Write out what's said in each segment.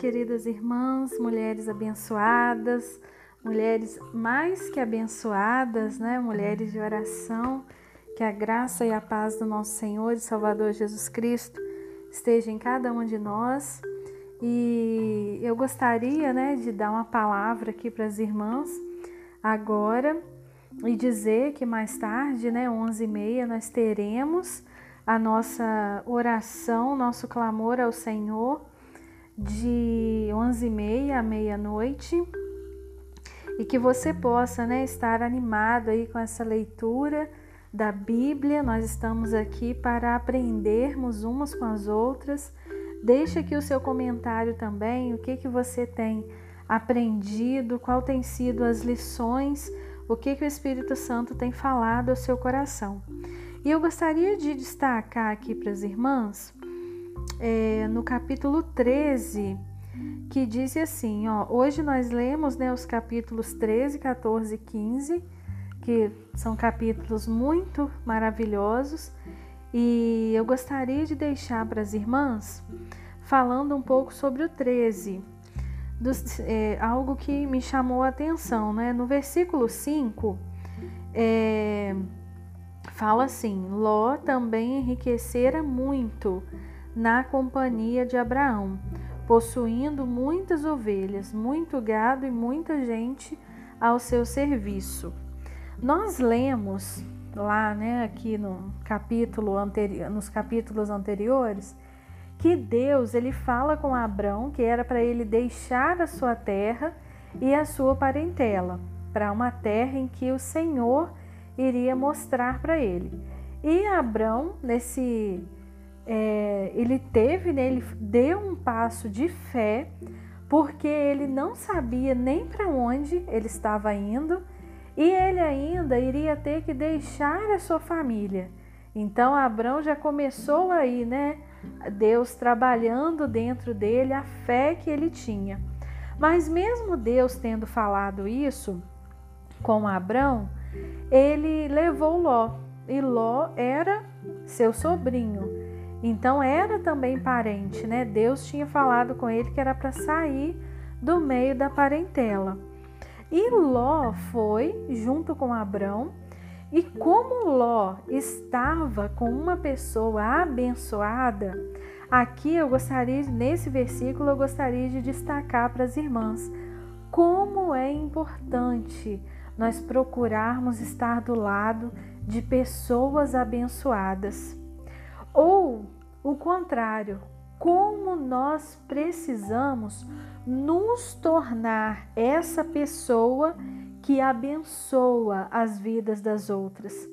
queridas irmãs, mulheres abençoadas, mulheres mais que abençoadas, né? Mulheres de oração. Que a graça e a paz do nosso Senhor e Salvador Jesus Cristo esteja em cada um de nós. E eu gostaria, né, de dar uma palavra aqui para as irmãs agora e dizer que mais tarde, né, 11h30, nós teremos a nossa oração, nosso clamor ao Senhor de 11h30 à meia-noite e que você possa né, estar animado aí com essa leitura da Bíblia. Nós estamos aqui para aprendermos umas com as outras. Deixe aqui o seu comentário também, o que, que você tem aprendido, qual tem sido as lições, o que, que o Espírito Santo tem falado ao seu coração. E eu gostaria de destacar aqui para as irmãs é, no capítulo 13, que diz assim: ó, hoje nós lemos né, os capítulos 13, 14 e 15, que são capítulos muito maravilhosos, e eu gostaria de deixar para as irmãs falando um pouco sobre o 13. Dos, é, algo que me chamou a atenção, né? No versículo 5, é, fala assim: Ló também enriquecera muito na companhia de Abraão, possuindo muitas ovelhas, muito gado e muita gente ao seu serviço. Nós lemos lá, né, aqui no capítulo anterior, nos capítulos anteriores, que Deus ele fala com Abraão que era para ele deixar a sua terra e a sua parentela para uma terra em que o Senhor iria mostrar para ele. E Abraão nesse é, ele teve, né, ele deu um passo de fé, porque ele não sabia nem para onde ele estava indo e ele ainda iria ter que deixar a sua família. Então Abraão já começou aí, né? Deus trabalhando dentro dele a fé que ele tinha. Mas mesmo Deus tendo falado isso com Abraão, ele levou Ló. E Ló era seu sobrinho. Então era também parente, né? Deus tinha falado com ele que era para sair do meio da parentela. E Ló foi junto com Abrão, e como Ló estava com uma pessoa abençoada, aqui eu gostaria, nesse versículo, eu gostaria de destacar para as irmãs como é importante nós procurarmos estar do lado de pessoas abençoadas. Ou o contrário, como nós precisamos nos tornar essa pessoa que abençoa as vidas das outras.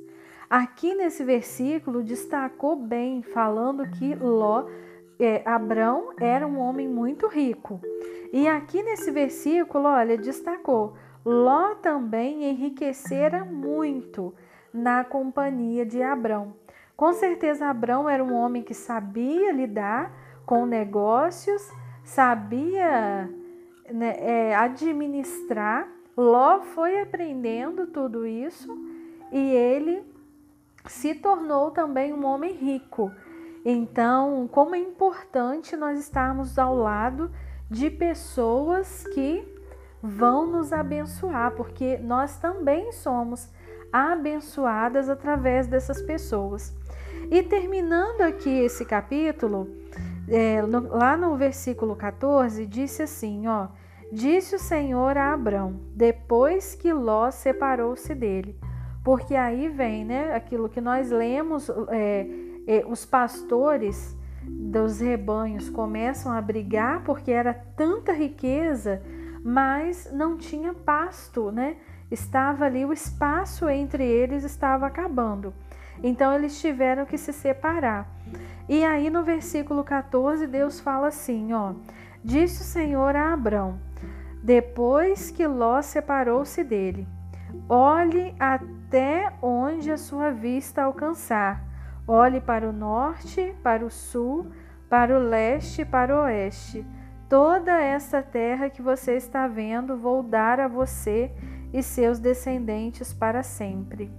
Aqui nesse versículo destacou bem, falando que Ló, é, Abrão era um homem muito rico. E aqui nesse versículo, olha, destacou: Ló também enriquecera muito na companhia de Abrão. Com certeza, Abraão era um homem que sabia lidar com negócios, sabia né, é, administrar. Ló foi aprendendo tudo isso e ele se tornou também um homem rico. Então, como é importante nós estarmos ao lado de pessoas que vão nos abençoar, porque nós também somos abençoadas através dessas pessoas. E terminando aqui esse capítulo, é, no, lá no versículo 14, disse assim: ó, disse o Senhor a Abrão, depois que Ló separou-se dele. Porque aí vem, né, aquilo que nós lemos, é, é, os pastores dos rebanhos começam a brigar porque era tanta riqueza, mas não tinha pasto, né? Estava ali o espaço entre eles estava acabando. Então eles tiveram que se separar. E aí no versículo 14, Deus fala assim, ó: Disse o Senhor a Abrão: Depois que Ló separou-se dele, olhe até onde a sua vista alcançar. Olhe para o norte, para o sul, para o leste para o oeste. Toda essa terra que você está vendo, vou dar a você e seus descendentes para sempre.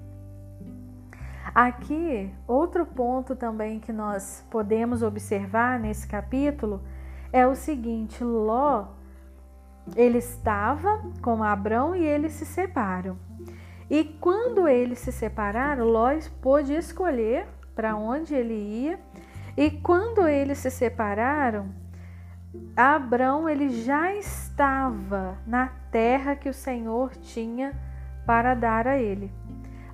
Aqui, outro ponto também que nós podemos observar nesse capítulo é o seguinte: Ló, ele estava com Abrão e eles se separam. E quando eles se separaram, Ló pôde escolher para onde ele ia. E quando eles se separaram, Abrão ele já estava na terra que o Senhor tinha para dar a ele.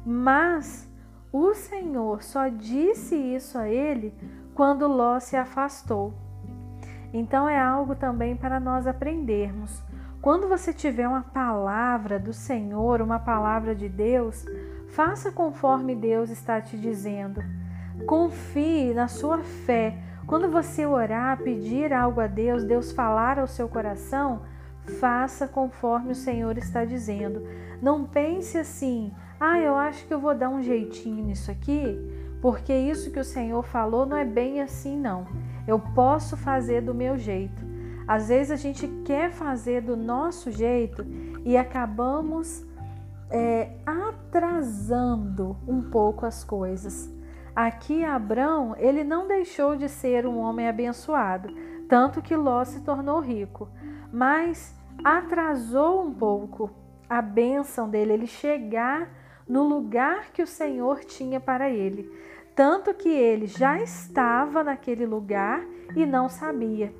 Mas o Senhor só disse isso a ele quando Ló se afastou. Então é algo também para nós aprendermos. Quando você tiver uma palavra do Senhor, uma palavra de Deus, faça conforme Deus está te dizendo. Confie na sua fé. Quando você orar, pedir algo a Deus, Deus falar ao seu coração, faça conforme o Senhor está dizendo. Não pense assim, ah, eu acho que eu vou dar um jeitinho nisso aqui, porque isso que o Senhor falou não é bem assim, não. Eu posso fazer do meu jeito. Às vezes a gente quer fazer do nosso jeito e acabamos é, atrasando um pouco as coisas. Aqui Abrão, ele não deixou de ser um homem abençoado, tanto que Ló se tornou rico, mas atrasou um pouco a bênção dele, ele chegar no lugar que o Senhor tinha para ele tanto que ele já estava naquele lugar e não sabia.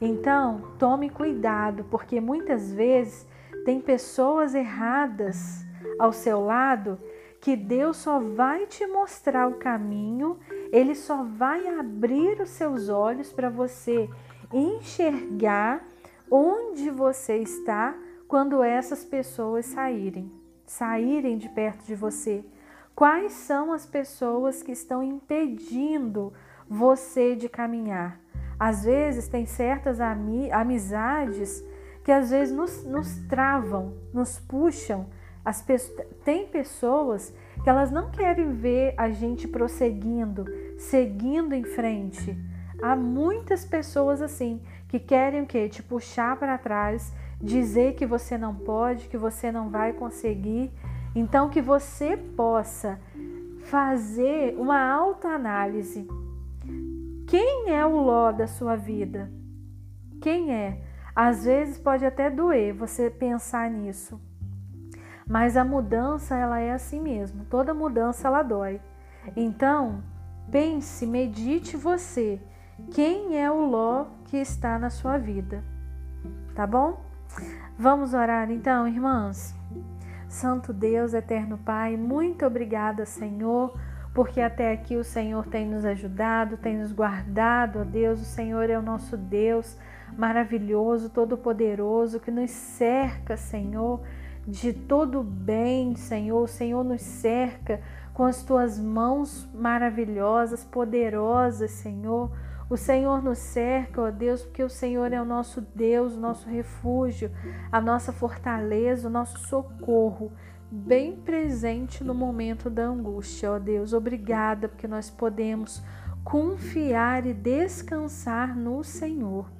Então, tome cuidado, porque muitas vezes tem pessoas erradas ao seu lado que Deus só vai te mostrar o caminho, ele só vai abrir os seus olhos para você enxergar onde você está quando essas pessoas saírem, saírem de perto de você. Quais são as pessoas que estão impedindo você de caminhar? Às vezes tem certas amizades que às vezes nos, nos travam, nos puxam. Pe tem pessoas que elas não querem ver a gente prosseguindo, seguindo em frente. Há muitas pessoas assim que querem o quê? Te puxar para trás, dizer que você não pode, que você não vai conseguir então, que você possa fazer uma autoanálise. Quem é o Ló da sua vida? Quem é? Às vezes pode até doer você pensar nisso. Mas a mudança, ela é assim mesmo. Toda mudança, ela dói. Então, pense, medite você. Quem é o Ló que está na sua vida? Tá bom? Vamos orar então, irmãs? Santo Deus, eterno Pai, muito obrigada, Senhor, porque até aqui o Senhor tem nos ajudado, tem nos guardado, ó Deus. O Senhor é o nosso Deus maravilhoso, todo-poderoso, que nos cerca, Senhor, de todo bem, Senhor. O Senhor nos cerca com as tuas mãos maravilhosas, poderosas, Senhor. O Senhor nos cerca, ó Deus, porque o Senhor é o nosso Deus, o nosso refúgio, a nossa fortaleza, o nosso socorro, bem presente no momento da angústia, ó Deus. Obrigada, porque nós podemos confiar e descansar no Senhor.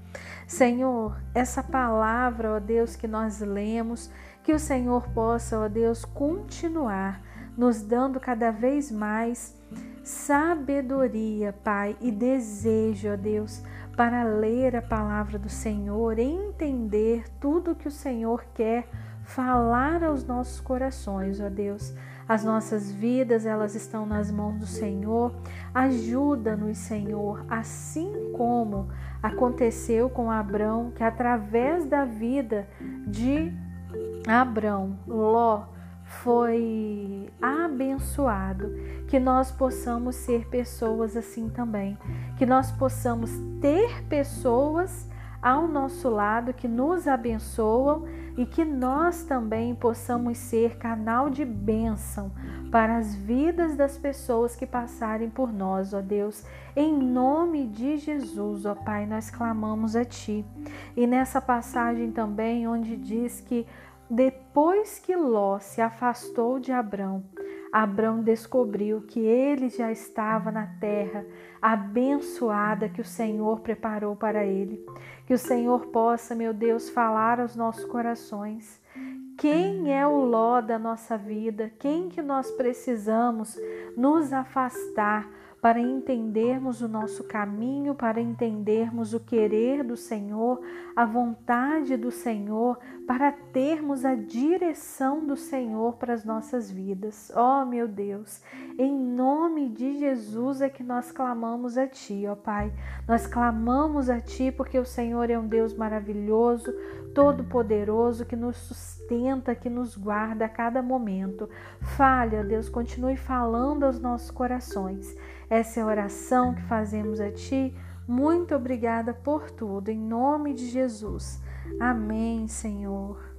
Senhor, essa palavra, ó Deus, que nós lemos, que o Senhor possa, ó Deus, continuar nos dando cada vez mais sabedoria, Pai, e desejo, ó Deus, para ler a palavra do Senhor, entender tudo que o Senhor quer falar aos nossos corações, ó Deus. As nossas vidas, elas estão nas mãos do Senhor. Ajuda-nos, Senhor, assim como aconteceu com Abrão, que através da vida de Abrão, Ló, foi abençoado, que nós possamos ser pessoas assim também, que nós possamos ter pessoas ao nosso lado que nos abençoam e que nós também possamos ser canal de bênção para as vidas das pessoas que passarem por nós, ó Deus. Em nome de Jesus, ó Pai, nós clamamos a Ti. E nessa passagem também, onde diz que depois que Ló se afastou de Abrão, Abrão descobriu que ele já estava na terra abençoada que o Senhor preparou para ele. Que o Senhor possa, meu Deus, falar aos nossos corações. Quem é o Ló da nossa vida? Quem que nós precisamos nos afastar para entendermos o nosso caminho, para entendermos o querer do Senhor, a vontade do Senhor, para termos a direção do Senhor para as nossas vidas. Oh, meu Deus, em nome de Jesus é que nós clamamos a Ti, ó Pai. Nós clamamos a Ti porque o Senhor é um Deus maravilhoso, todo-poderoso, que nos sustenta, que nos guarda a cada momento. Fale, ó Deus, continue falando aos nossos corações. Essa é a oração que fazemos a Ti. Muito obrigada por tudo, em nome de Jesus. Amém, Senhor.